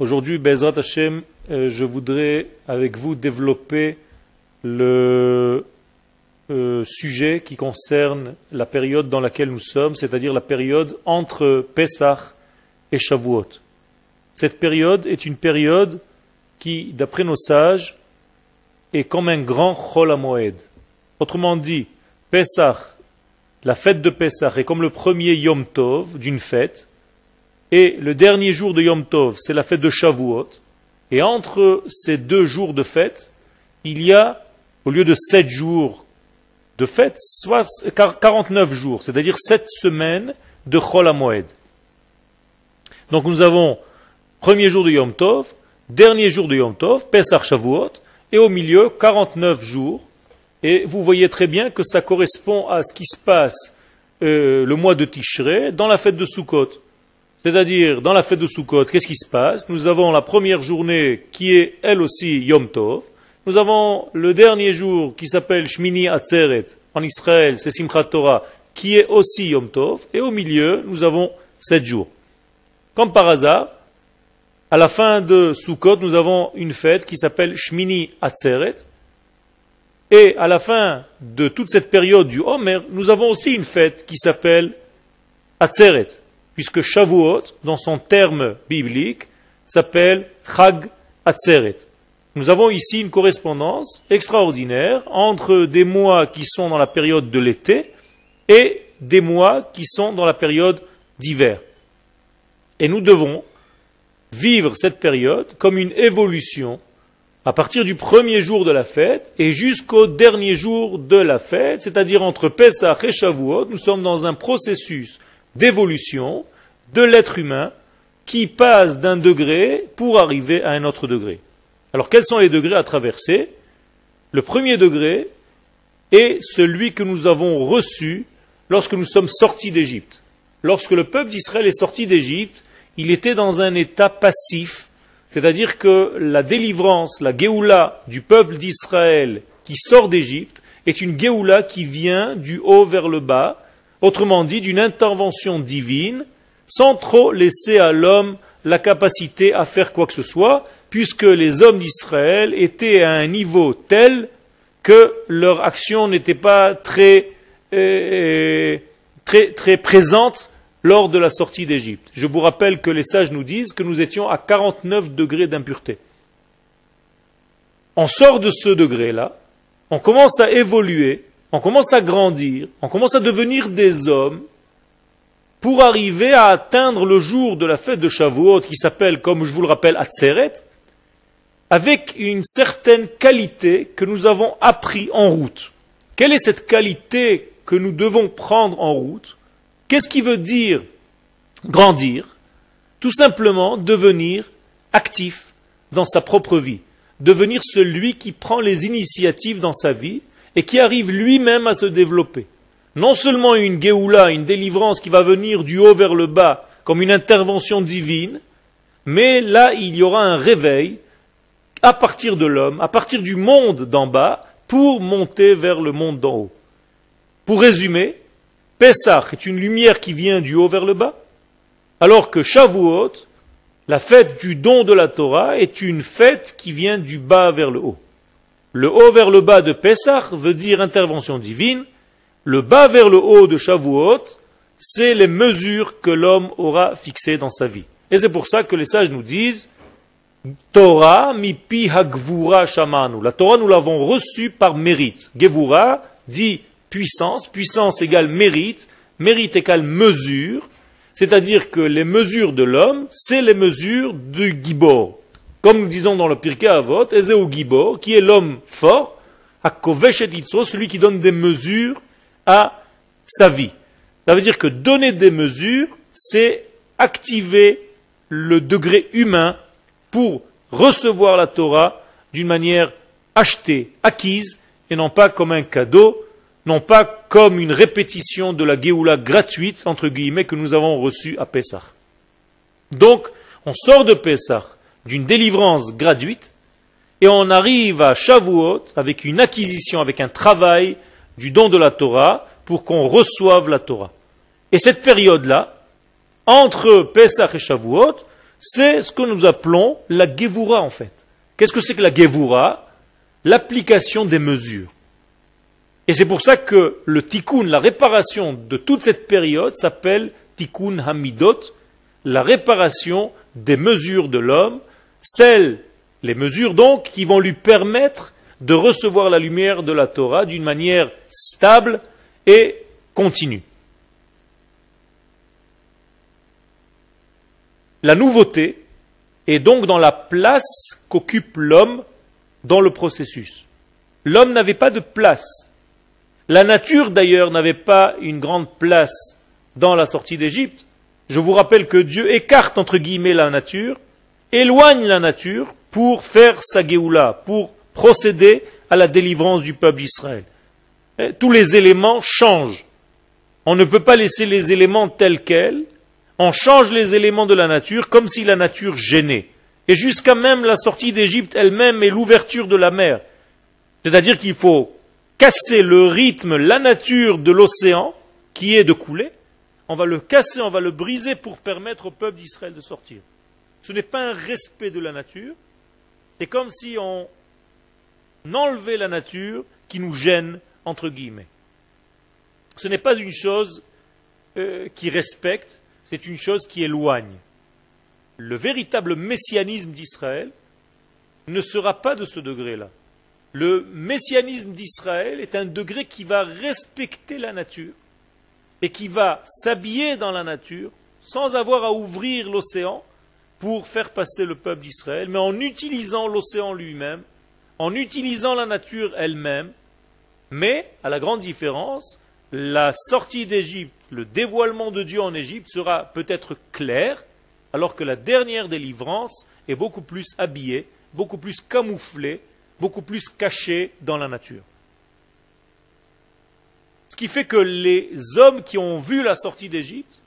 Aujourd'hui, Bezrat Hashem, euh, je voudrais avec vous développer le euh, sujet qui concerne la période dans laquelle nous sommes, c'est-à-dire la période entre Pesach et Shavuot. Cette période est une période qui, d'après nos sages, est comme un grand Chol Moed. Autrement dit, Pesach, la fête de Pesach est comme le premier Yom Tov d'une fête, et le dernier jour de Yom Tov, c'est la fête de Shavuot, et entre ces deux jours de fête, il y a, au lieu de sept jours de fête, 49 jours, c'est-à-dire sept semaines de Chol Moed. Donc nous avons premier jour de Yom Tov, dernier jour de Yom Tov, Pesach Shavuot, et au milieu 49 jours. Et vous voyez très bien que ça correspond à ce qui se passe euh, le mois de Tishrei dans la fête de Sukkot. C'est-à-dire, dans la fête de Sukkot, qu'est-ce qui se passe? Nous avons la première journée qui est elle aussi Yom Tov. Nous avons le dernier jour qui s'appelle Shmini Atzeret en Israël, c'est Simchat Torah, qui est aussi Yom Tov. Et au milieu, nous avons sept jours. Comme par hasard, à la fin de Sukkot, nous avons une fête qui s'appelle Shmini Atzeret. Et à la fin de toute cette période du Homer, nous avons aussi une fête qui s'appelle Atzeret, puisque Shavuot, dans son terme biblique, s'appelle Chag Atzeret. Nous avons ici une correspondance extraordinaire entre des mois qui sont dans la période de l'été et des mois qui sont dans la période d'hiver. Et nous devons vivre cette période comme une évolution à partir du premier jour de la fête et jusqu'au dernier jour de la fête, c'est-à-dire entre Pesach et Shavuot, nous sommes dans un processus d'évolution de l'être humain qui passe d'un degré pour arriver à un autre degré. Alors quels sont les degrés à traverser? Le premier degré est celui que nous avons reçu lorsque nous sommes sortis d'Égypte. Lorsque le peuple d'Israël est sorti d'Égypte, il était dans un état passif, c'est-à-dire que la délivrance, la Géoula du peuple d'Israël qui sort d'Égypte est une Géoula qui vient du haut vers le bas, autrement dit d'une intervention divine, sans trop laisser à l'homme la capacité à faire quoi que ce soit, puisque les hommes d'Israël étaient à un niveau tel que leur action n'était pas très, euh, très, très présente lors de la sortie d'Égypte. Je vous rappelle que les sages nous disent que nous étions à 49 degrés d'impureté. On sort de ce degré-là, on commence à évoluer, on commence à grandir, on commence à devenir des hommes pour arriver à atteindre le jour de la fête de Shavuot qui s'appelle, comme je vous le rappelle, Atzeret, avec une certaine qualité que nous avons appris en route. Quelle est cette qualité que nous devons prendre en route? Qu'est-ce qui veut dire grandir? Tout simplement devenir actif dans sa propre vie, devenir celui qui prend les initiatives dans sa vie et qui arrive lui-même à se développer. Non seulement une Géoula, une délivrance qui va venir du haut vers le bas comme une intervention divine, mais là il y aura un réveil à partir de l'homme, à partir du monde d'en bas, pour monter vers le monde d'en haut. Pour résumer, Pessah est une lumière qui vient du haut vers le bas, alors que Shavuot, la fête du don de la Torah, est une fête qui vient du bas vers le haut. Le haut vers le bas de Pessah veut dire intervention divine, le bas vers le haut de Shavuot, c'est les mesures que l'homme aura fixées dans sa vie. Et c'est pour ça que les sages nous disent Torah pi hagvura shamanu. La Torah, nous l'avons reçue par mérite. Gevura dit puissance, puissance égale mérite, mérite égale mesure, c'est-à-dire que les mesures de l'homme, c'est les mesures du gibor. Comme nous disons dans le Pirkei Avot, Ezeu gibor, qui est l'homme fort, Hakovesh et celui qui donne des mesures à sa vie. Ça veut dire que donner des mesures, c'est activer le degré humain pour recevoir la Torah d'une manière achetée, acquise, et non pas comme un cadeau non pas comme une répétition de la Géoula gratuite, entre guillemets, que nous avons reçue à Pessah. Donc, on sort de Pessah d'une délivrance gratuite, et on arrive à Shavuot avec une acquisition, avec un travail du don de la Torah, pour qu'on reçoive la Torah. Et cette période-là, entre Pessah et Shavuot, c'est ce que nous appelons la Gevura en fait. Qu'est-ce que c'est que la Gevura? L'application des mesures. Et c'est pour ça que le tikkun, la réparation de toute cette période s'appelle tikkun hamidot, la réparation des mesures de l'homme, celles, les mesures donc, qui vont lui permettre de recevoir la lumière de la Torah d'une manière stable et continue. La nouveauté est donc dans la place qu'occupe l'homme dans le processus. L'homme n'avait pas de place. La nature d'ailleurs n'avait pas une grande place dans la sortie d'Égypte. Je vous rappelle que Dieu écarte entre guillemets la nature, éloigne la nature pour faire sa Géoula, pour procéder à la délivrance du peuple d'Israël. Eh, tous les éléments changent. On ne peut pas laisser les éléments tels quels. On change les éléments de la nature comme si la nature gênait. Et jusqu'à même la sortie d'Égypte elle-même et l'ouverture de la mer. C'est-à-dire qu'il faut casser le rythme, la nature de l'océan, qui est de couler. On va le casser, on va le briser pour permettre au peuple d'Israël de sortir. Ce n'est pas un respect de la nature. C'est comme si on enlevait la nature qui nous gêne, entre guillemets. Ce n'est pas une chose euh, qui respecte, c'est une chose qui éloigne le véritable messianisme d'Israël ne sera pas de ce degré-là. Le messianisme d'Israël est un degré qui va respecter la nature et qui va s'habiller dans la nature sans avoir à ouvrir l'océan pour faire passer le peuple d'Israël, mais en utilisant l'océan lui-même, en utilisant la nature elle-même, mais, à la grande différence, la sortie d'Égypte, le dévoilement de Dieu en Égypte sera peut-être clair, alors que la dernière délivrance est beaucoup plus habillée, beaucoup plus camouflée, beaucoup plus cachée dans la nature. Ce qui fait que les hommes qui ont vu la sortie d'Égypte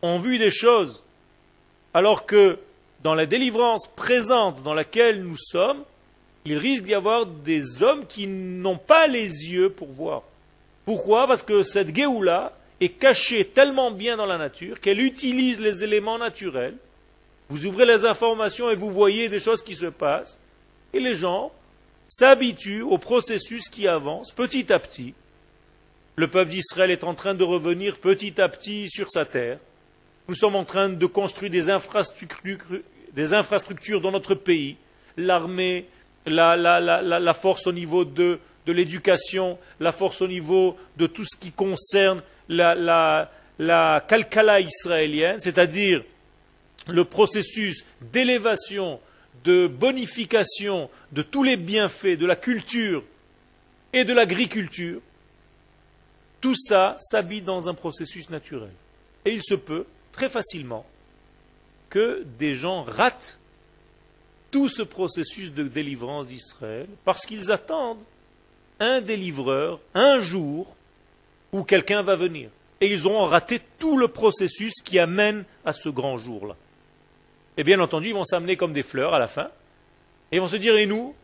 ont vu des choses, alors que dans la délivrance présente dans laquelle nous sommes, il risque d'y avoir des hommes qui n'ont pas les yeux pour voir. Pourquoi? Parce que cette Géoula, est cachée tellement bien dans la nature qu'elle utilise les éléments naturels. Vous ouvrez les informations et vous voyez des choses qui se passent. Et les gens s'habituent au processus qui avance petit à petit. Le peuple d'Israël est en train de revenir petit à petit sur sa terre. Nous sommes en train de construire des infrastructures, dans notre pays. L'armée, la, force au niveau de, l'éducation, la force au niveau de tout ce qui concerne la, la, la kalkala israélienne, c'est-à-dire le processus d'élévation, de bonification de tous les bienfaits de la culture et de l'agriculture, tout ça s'habille dans un processus naturel. Et il se peut très facilement que des gens ratent tout ce processus de délivrance d'Israël parce qu'ils attendent un délivreur un jour où quelqu'un va venir. Et ils auront raté tout le processus qui amène à ce grand jour-là. Et bien entendu, ils vont s'amener comme des fleurs à la fin. Et ils vont se dire, et nous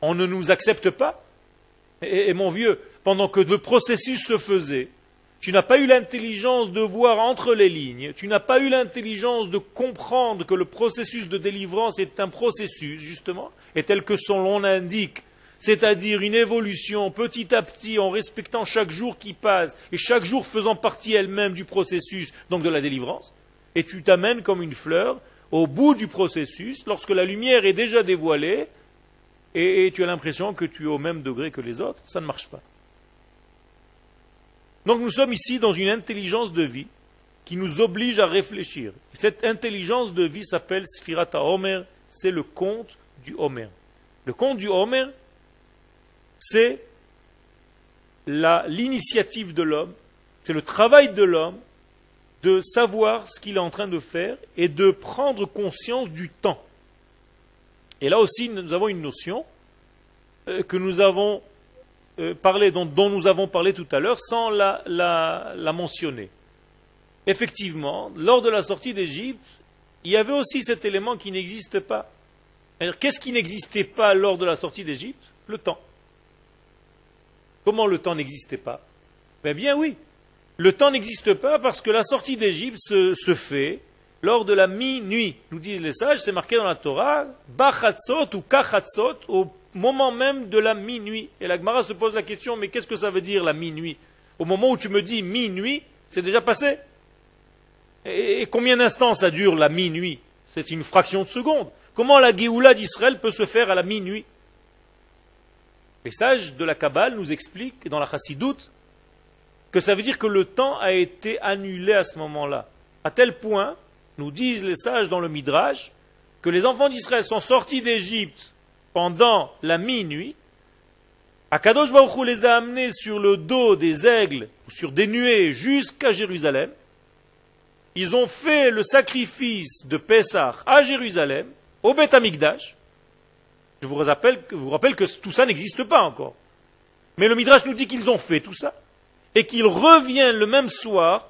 On ne nous accepte pas et, et mon vieux, pendant que le processus se faisait, tu n'as pas eu l'intelligence de voir entre les lignes, tu n'as pas eu l'intelligence de comprendre que le processus de délivrance est un processus, justement, et tel que son nom l'indique, c'est-à-dire une évolution petit à petit en respectant chaque jour qui passe et chaque jour faisant partie elle-même du processus, donc de la délivrance, et tu t'amènes comme une fleur au bout du processus, lorsque la lumière est déjà dévoilée, et, tu as l'impression que tu es au même degré que les autres, ça ne marche pas. Donc nous sommes ici dans une intelligence de vie qui nous oblige à réfléchir. Cette intelligence de vie s'appelle Sfirata Homer, c'est le conte du Homer. Le conte du Homer, c'est l'initiative de l'homme, c'est le travail de l'homme de savoir ce qu'il est en train de faire et de prendre conscience du temps. Et là aussi, nous avons une notion euh, que nous avons euh, dont, nous avons parlé tout à l'heure, sans la, mentionner. Effectivement, lors de la sortie d'Égypte, il y avait aussi cet élément qui n'existe pas. Qu'est-ce qui n'existait pas lors de la sortie d'Égypte? Le temps. Comment le temps n'existait pas? Eh bien oui, le temps n'existe pas parce que la sortie d'Égypte se, fait lors de la minuit. Nous disent les sages, c'est marqué dans la Torah, bachatzot ou kachatzot, au moment même de la minuit. Et la Gemara se pose la question, mais qu'est-ce que ça veut dire la minuit? Au moment où tu me dis minuit, c'est déjà passé? Et combien d'instants ça dure la minuit? C'est une fraction de seconde. Comment la Géoula d'Israël peut se faire à la minuit? Les sages de la Kabbale nous expliquent dans la Chassidoute que ça veut dire que le temps a été annulé à ce moment-là. À tel point, nous disent les sages dans le Midrash, que les enfants d'Israël sont sortis d'Égypte pendant la minuit. Akadosh Baruch les a amenés sur le dos des aigles ou sur des nuées jusqu'à Jérusalem. Ils ont fait le sacrifice de Pessah à Jérusalem, au Beth Amikdash. Je vous rappelle, vous rappelle que tout ça n'existe pas encore. Mais le Midrash nous dit qu'ils ont fait tout ça et qu'ils reviennent le même soir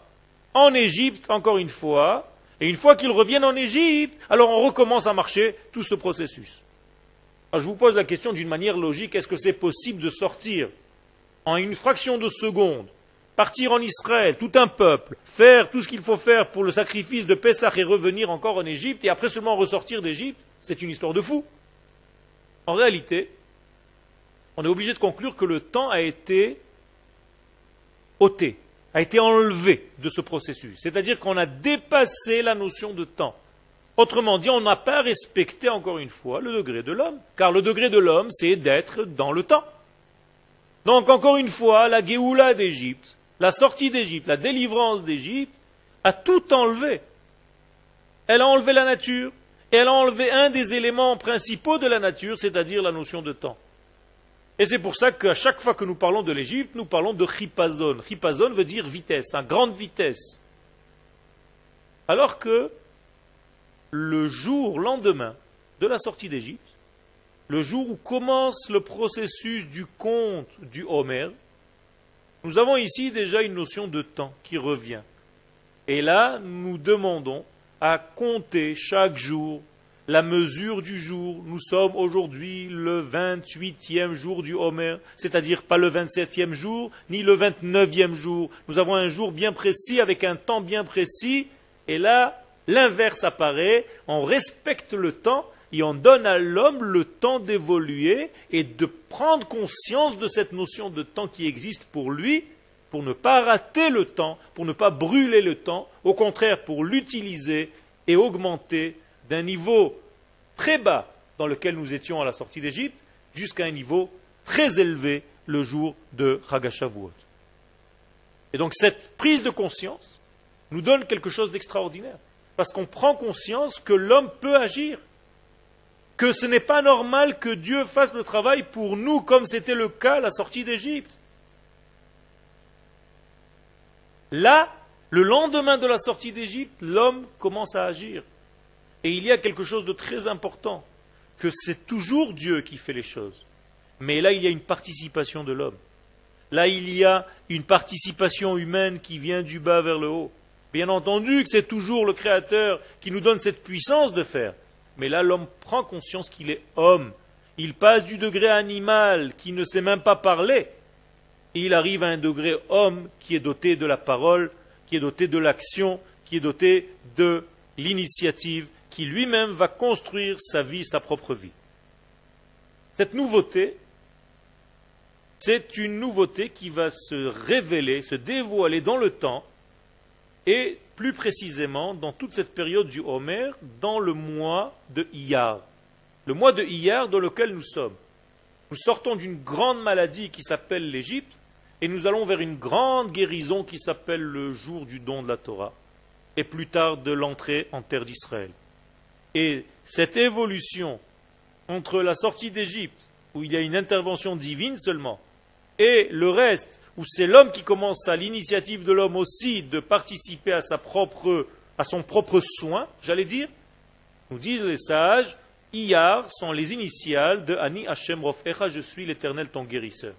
en Égypte, encore une fois, et une fois qu'ils reviennent en Égypte, alors on recommence à marcher tout ce processus. Je vous pose la question d'une manière logique, est-ce que c'est possible de sortir en une fraction de seconde, partir en Israël, tout un peuple, faire tout ce qu'il faut faire pour le sacrifice de Pessah et revenir encore en Égypte, et après seulement ressortir d'Égypte? C'est une histoire de fou. En réalité, on est obligé de conclure que le temps a été ôté, a été enlevé de ce processus. C'est-à-dire qu'on a dépassé la notion de temps. Autrement dit, on n'a pas respecté encore une fois le degré de l'homme. Car le degré de l'homme, c'est d'être dans le temps. Donc encore une fois, la Géoula d'Égypte, la sortie d'Égypte, la délivrance d'Égypte, a tout enlevé. Elle a enlevé la nature, et elle a enlevé un des éléments principaux de la nature, c'est-à-dire la notion de temps. Et c'est pour ça qu'à chaque fois que nous parlons de l'Égypte, nous parlons de chipazon. Chipazon veut dire vitesse, à grande vitesse. Alors que le jour lendemain de la sortie d'Égypte, le jour où commence le processus du conte du Homer, nous avons ici déjà une notion de temps qui revient. Et là, nous demandons à compter chaque jour la mesure du jour. Nous sommes aujourd'hui le 28e jour du Homer, c'est-à-dire pas le 27e jour, ni le 29e jour. Nous avons un jour bien précis, avec un temps bien précis, et là, l'inverse apparaît, on respecte le temps, et on donne à l'homme le temps d'évoluer et de prendre conscience de cette notion de temps qui existe pour lui, pour ne pas rater le temps, pour ne pas brûler le temps, au contraire pour l'utiliser et augmenter d'un niveau très bas dans lequel nous étions à la sortie d'Égypte jusqu'à un niveau très élevé le jour de Chagashavuot. Et donc cette prise de conscience nous donne quelque chose d'extraordinaire, parce qu'on prend conscience que l'homme peut agir, que ce n'est pas normal que Dieu fasse le travail pour nous comme c'était le cas à la sortie d'Égypte. Là, le lendemain de la sortie d'Égypte, l'homme commence à agir. Et il y a quelque chose de très important, que c'est toujours Dieu qui fait les choses. Mais là, il y a une participation de l'homme. Là, il y a une participation humaine qui vient du bas vers le haut. Bien entendu que c'est toujours le Créateur qui nous donne cette puissance de faire. Mais là, l'homme prend conscience qu'il est homme. Il passe du degré animal qui ne sait même pas parler. Et il arrive à un degré homme qui est doté de la parole, qui est doté de l'action, qui est doté de l'initiative qui lui-même va construire sa vie, sa propre vie. Cette nouveauté, c'est une nouveauté qui va se révéler, se dévoiler dans le temps, et plus précisément dans toute cette période du Homer, dans le mois de Iyar. Le mois de Iyar dans lequel nous sommes. Nous sortons d'une grande maladie qui s'appelle l'Égypte, et nous allons vers une grande guérison qui s'appelle le jour du don de la Torah, et plus tard de l'entrée en terre d'Israël. Et cette évolution entre la sortie d'Égypte, où il y a une intervention divine seulement, et le reste, où c'est l'homme qui commence à l'initiative de l'homme aussi de participer à, sa propre, à son propre soin, j'allais dire, nous disent les sages, Iyar sont les initiales de Ani Hashem Rofecha, je suis l'éternel ton guérisseur.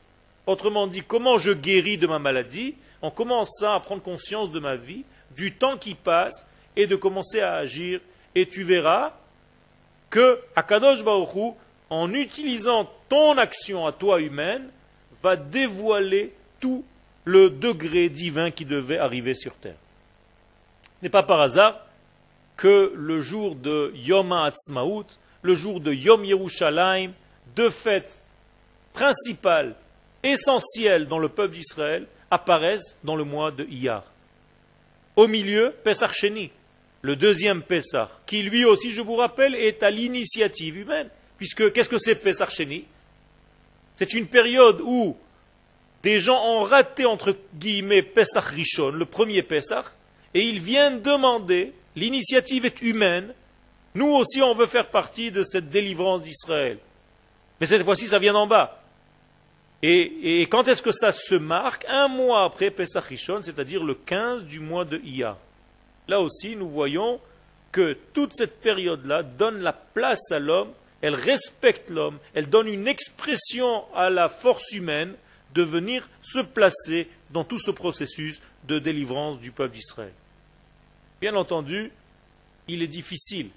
Autrement dit, comment je guéris de ma maladie en commençant à prendre conscience de ma vie, du temps qui passe, et de commencer à agir et tu verras que Akadosh Baruch en utilisant ton action à toi humaine, va dévoiler tout le degré divin qui devait arriver sur terre. Ce n'est pas par hasard que le jour de Yom HaAtzmaut, le jour de Yom Yerushalayim, deux fêtes principales, essentielles dans le peuple d'Israël, apparaissent dans le mois de Iyar. Au milieu, Pesach Sheni, le deuxième Pesach, qui lui aussi, je vous rappelle, est à l'initiative humaine. Puisque qu'est-ce que c'est Pesach Sheni? C'est une période où des gens ont raté, entre guillemets, Pesach Rishon, le premier Pesach, et ils viennent demander, l'initiative est humaine, nous aussi on veut faire partie de cette délivrance d'Israël. Mais cette fois-ci, ça vient d'en bas. Et, quand est-ce que ça se marque? Un mois après Pesach Rishon, c'est-à-dire le 15 du mois de Iyar. Là aussi, nous voyons que toute cette période-là donne la place à l'homme, elle respecte l'homme, elle donne une expression à la force humaine de venir se placer dans tout ce processus de délivrance du peuple d'Israël. Bien entendu, il est difficile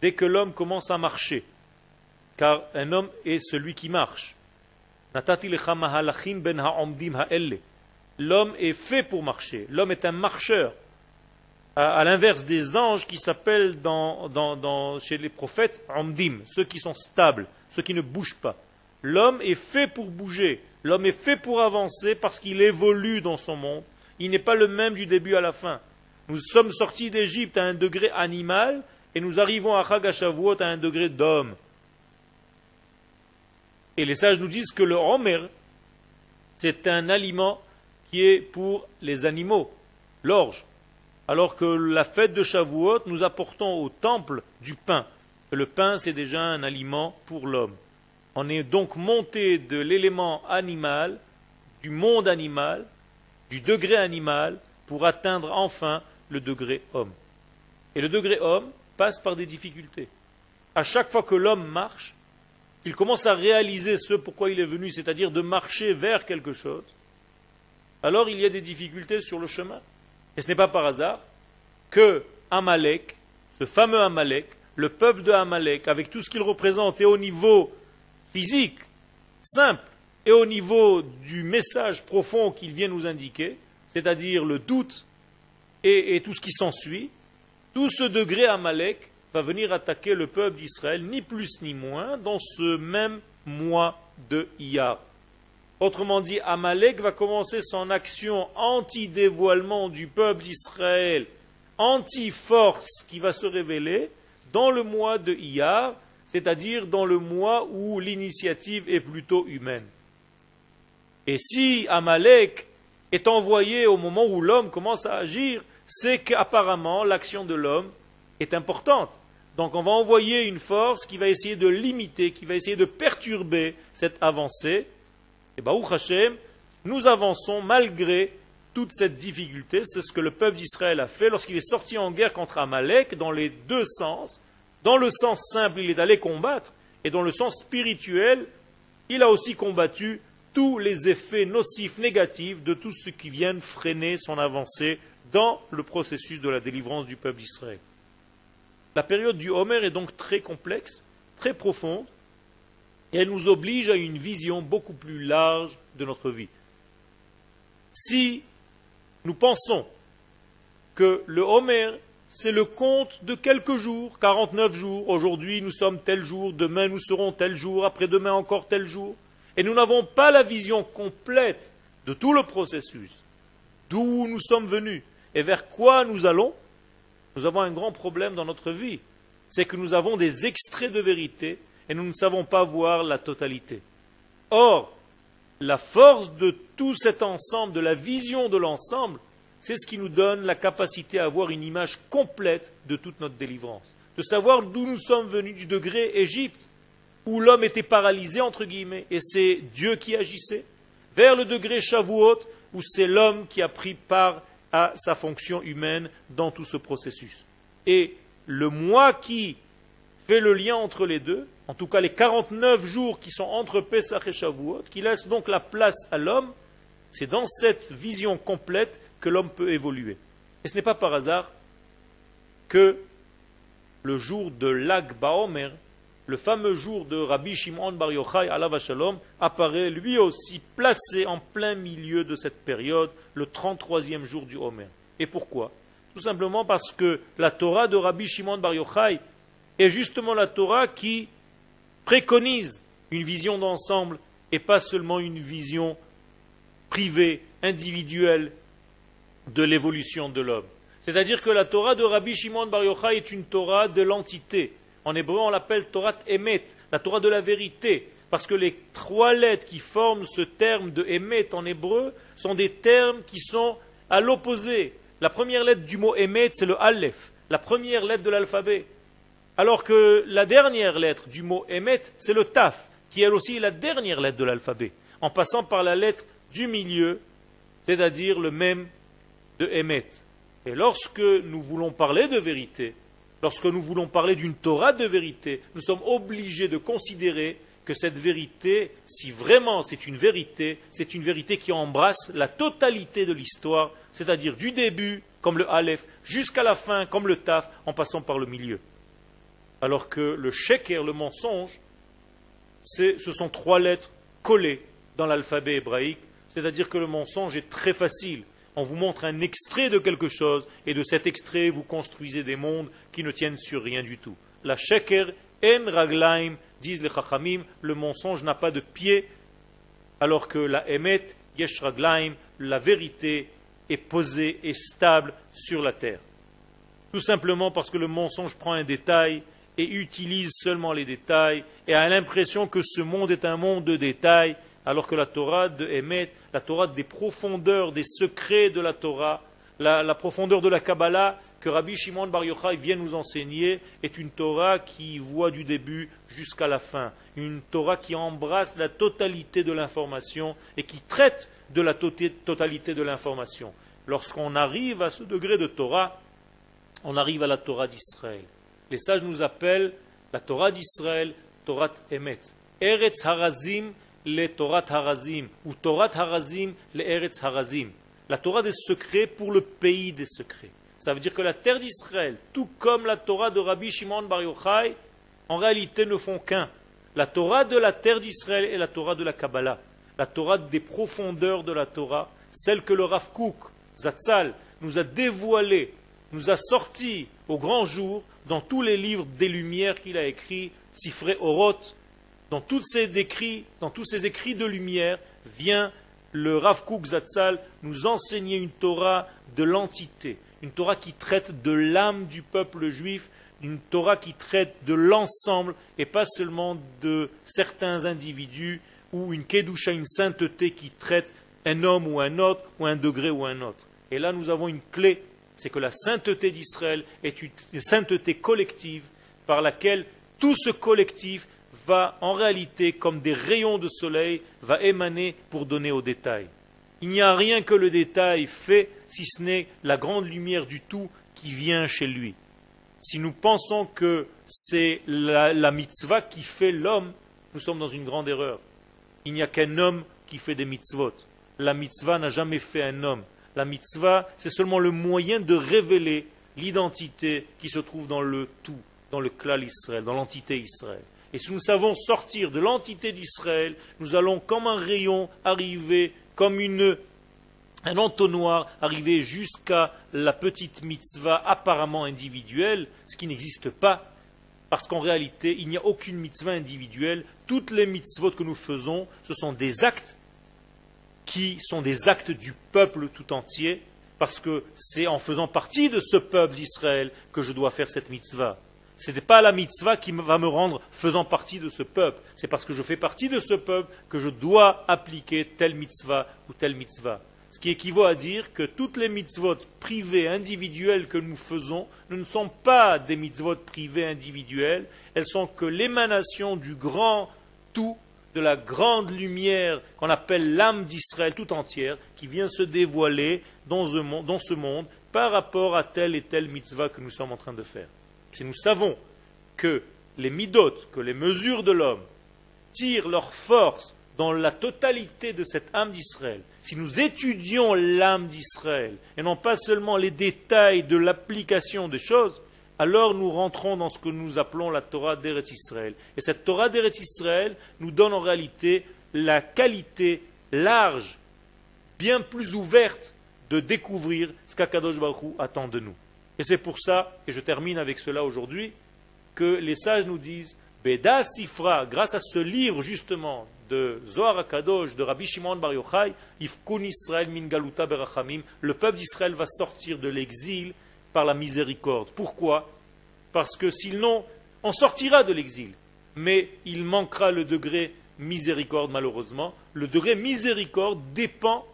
dès que l'homme commence à marcher, car un homme est celui qui marche. Ben l'homme est fait pour marcher, l'homme est un marcheur à, l'inverse des anges qui s'appellent chez les prophètes Amdim, ceux qui sont stables, ceux qui ne bougent pas. L'homme est fait pour bouger, l'homme est fait pour avancer parce qu'il évolue dans son monde. Il n'est pas le même du début à la fin. Nous sommes sortis d'Égypte à un degré animal et nous arrivons à Chagashavuot à un degré d'homme. Et les sages nous disent que le Homer, c'est un aliment qui est pour les animaux, l'orge alors que la fête de Shavuot, nous apportons au temple du pain. le pain, c'est déjà un aliment pour l'homme. On est donc monté de l'élément animal, du monde animal, du degré animal, pour atteindre enfin le degré homme. Et le degré homme passe par des difficultés. À chaque fois que l'homme marche, il commence à réaliser ce pourquoi il est venu, c'est-à-dire de marcher vers quelque chose, alors il y a des difficultés sur le chemin. Et ce n'est pas par hasard que Amalek, ce fameux Amalek, le peuple de Amalek, avec tout ce qu'il représente, et au niveau physique, simple, et au niveau du message profond qu'il vient nous indiquer, c'est-à-dire le doute et, tout ce qui s'ensuit, tout ce degré Amalek va venir attaquer le peuple d'Israël, ni plus ni moins, dans ce même mois de Iyar. Autrement dit, Amalek va commencer son action anti-dévoilement du peuple d'Israël, anti-force qui va se révéler dans le mois de Iyar, c'est-à-dire dans le mois où l'initiative est plutôt humaine. Et si Amalek est envoyé au moment où l'homme commence à agir, c'est qu'apparemment l'action de l'homme est importante. Donc on va envoyer une force qui va essayer de limiter, qui va essayer de perturber cette avancée, et Baruch Hashem, nous avançons malgré toute cette difficulté. C'est ce que le peuple d'Israël a fait lorsqu'il est sorti en guerre contre Amalek dans les deux sens. Dans le sens simple, il est allé combattre, et dans le sens spirituel, il a aussi combattu tous les effets nocifs, négatifs de tout ce qui vient freiner son avancée dans le processus de la délivrance du peuple d'Israël. La période du Homer est donc très complexe, très profonde, et elle nous oblige à une vision beaucoup plus large de notre vie. Si nous pensons que le Homer, c'est le compte de quelques jours, 49 jours, aujourd'hui nous sommes tel jour, demain nous serons tel jour, après-demain encore tel jour, et nous n'avons pas la vision complète de tout le processus, d'où nous sommes venus et vers quoi nous allons, nous avons un grand problème dans notre vie. C'est que nous avons des extraits de vérité et nous ne savons pas voir la totalité. Or, la force de tout cet ensemble, de la vision de l'ensemble, c'est ce qui nous donne la capacité à avoir une image complète de toute notre délivrance. De savoir d'où nous sommes venus du degré Égypte, où l'homme était paralysé, entre guillemets, et c'est Dieu qui agissait, vers le degré Shavuot, où c'est l'homme qui a pris part à sa fonction humaine dans tout ce processus. Et le moi qui fait le lien entre les deux, en tout cas les 49 jours qui sont entre Pesach et Shavuot, qui laissent donc la place à l'homme, c'est dans cette vision complète que l'homme peut évoluer. Et ce n'est pas par hasard que le jour de Lag Baomer, le fameux jour de Rabbi Shimon Bar Yochai alav Shalom, apparaît lui aussi placé en plein milieu de cette période, le 33e jour du Homer. Et pourquoi? Tout simplement parce que la Torah de Rabbi Shimon Bar Yochai est justement la Torah qui préconise une vision d'ensemble et pas seulement une vision privée, individuelle de l'évolution de l'homme. C'est-à-dire que la Torah de Rabbi Shimon Bar Yochai est une Torah de l'entité. En hébreu, on l'appelle Torah Emet, la Torah de la vérité, parce que les trois lettres qui forment ce terme de Emet en hébreu sont des termes qui sont à l'opposé. La première lettre du mot Emet, c'est le Aleph, la première lettre de l'alphabet. Alors que la dernière lettre du mot Emet, c'est le Taf, qui elle aussi est la dernière lettre de l'alphabet, en passant par la lettre du milieu, c'est-à-dire le même de Emet. Et lorsque nous voulons parler de vérité, lorsque nous voulons parler d'une Torah de vérité, nous sommes obligés de considérer que cette vérité, si vraiment c'est une vérité, c'est une vérité qui embrasse la totalité de l'histoire, c'est-à-dire du début, comme le Aleph, jusqu'à la fin, comme le Taf, en passant par le milieu. Alors que le Sheker, le mensonge, ce sont trois lettres collées dans l'alphabet hébraïque, c'est-à-dire que le mensonge est très facile on vous montre un extrait de quelque chose, et de cet extrait, vous construisez des mondes qui ne tiennent sur rien du tout. La sheker en raglaim, disent les chachamim, le mensonge n'a pas de pied, alors que la emet, yesh raglaim, la vérité est posée et stable sur la terre. Tout simplement parce que le mensonge prend un détail et utilise seulement les détails et a l'impression que ce monde est un monde de détails alors que la Torah de Emet, la Torah des profondeurs, des secrets de la Torah, la, profondeur de la Kabbalah que Rabbi Shimon Bar Yochai vient nous enseigner est une Torah qui voit du début jusqu'à la fin, une Torah qui embrasse la totalité de l'information et qui traite de la totalité de l'information. Lorsqu'on arrive à ce degré de Torah, on arrive à la Torah d'Israël. Les sages nous appellent la Torah d'Israël, Torah Emet. Eretz Harazim le Torah Harazim, ou Torah Harazim, le Eretz Harazim. La Torah des secrets pour le pays des secrets. Ça veut dire que la terre d'Israël, tout comme la Torah de Rabbi Shimon Bar Yochai, en réalité ne font qu'un. La Torah de la terre d'Israël et la Torah de la Kabbalah. La Torah des profondeurs de la Torah, celle que le Rav Kook, Zatzal, nous a dévoilée, nous a sorti au grand jour dans tous les livres des Lumières qu'il a écrits, Sifré Oroth, dans tous ces écrits, de lumière, vient le Rav Kook Zatzal nous enseigner une Torah de l'entité, une Torah qui traite de l'âme du peuple juif, une Torah qui traite de l'ensemble et pas seulement de certains individus ou une Kedusha, une sainteté qui traite un homme ou un autre ou un degré ou un autre. Et là, nous avons une clé, c'est que la sainteté d'Israël est une sainteté collective par laquelle tout ce collectif va en réalité, comme des rayons de soleil, va émaner pour donner au détail. Il n'y a rien que le détail fait, si ce n'est la grande lumière du tout qui vient chez lui. Si nous pensons que c'est la, mitzvah qui fait l'homme, nous sommes dans une grande erreur. Il n'y a qu'un homme qui fait des mitzvot. La mitzvah n'a jamais fait un homme. La mitzvah, c'est seulement le moyen de révéler l'identité qui se trouve dans le tout, dans le klal Israël, dans l'entité Israël. Et si nous savons sortir de l'entité d'Israël, nous allons comme un rayon arriver, comme un entonnoir, arriver jusqu'à la petite mitzvah apparemment individuelle, ce qui n'existe pas, parce qu'en réalité, il n'y a aucune mitzvah individuelle. Toutes les mitzvot que nous faisons, ce sont des actes qui sont des actes du peuple tout entier, parce que c'est en faisant partie de ce peuple d'Israël que je dois faire cette mitzvah. Ce n'est pas la mitzvah qui va me rendre faisant partie de ce peuple. C'est parce que je fais partie de ce peuple que je dois appliquer telle mitzvah ou telle mitzvah. Ce qui équivaut à dire que toutes les mitzvot privées, individuelles que nous faisons ne sont pas des mitzvot privées, individuelles. Elles sont que l'émanation du grand tout, de la grande lumière qu'on appelle l'âme d'Israël tout entière, qui vient se dévoiler dans ce monde par rapport à telle et telle mitzvah que nous sommes en train de faire. Si nous savons que les midotes, que les mesures de l'homme tirent leur force dans la totalité de cette âme d'Israël, si nous étudions l'âme d'Israël et non pas seulement les détails de l'application des choses, alors nous rentrons dans ce que nous appelons la Torah d'Eretz Israël. Et cette Torah d'Eretz Israël nous donne en réalité la qualité large, bien plus ouverte de découvrir ce qu'Akadosh Baruch attend de nous. Et c'est pour ça, et je termine avec cela aujourd'hui, que les sages nous disent Beda Sifra, grâce à ce livre justement de Zohar HaKadosh, de Rabbi Shimon Bar Yochai, Israël min galuta berachamim, le peuple d'Israël va sortir de l'exil par la miséricorde. Pourquoi? Parce que sinon, on sortira de l'exil, mais il manquera le degré miséricorde malheureusement. Le degré miséricorde dépend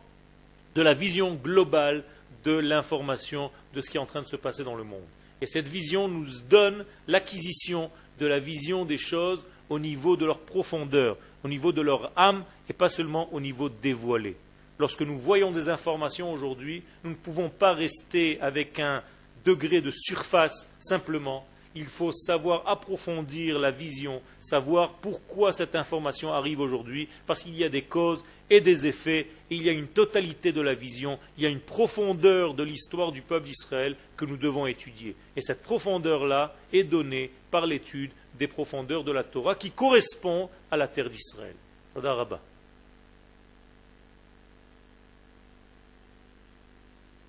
de la vision globale de l'information de ce qui est en train de se passer dans le monde. Et cette vision nous donne l'acquisition de la vision des choses au niveau de leur profondeur, au niveau de leur âme et pas seulement au niveau dévoilé. Lorsque nous voyons des informations aujourd'hui, nous ne pouvons pas rester avec un degré de surface simplement. Il faut savoir approfondir la vision, savoir pourquoi cette information arrive aujourd'hui, parce qu'il y a des causes et des effets, il y a une totalité de la vision, il y a une profondeur de l'histoire du peuple d'Israël que nous devons étudier. Et cette profondeur-là est donnée par l'étude des profondeurs de la Torah qui correspond à la terre d'Israël.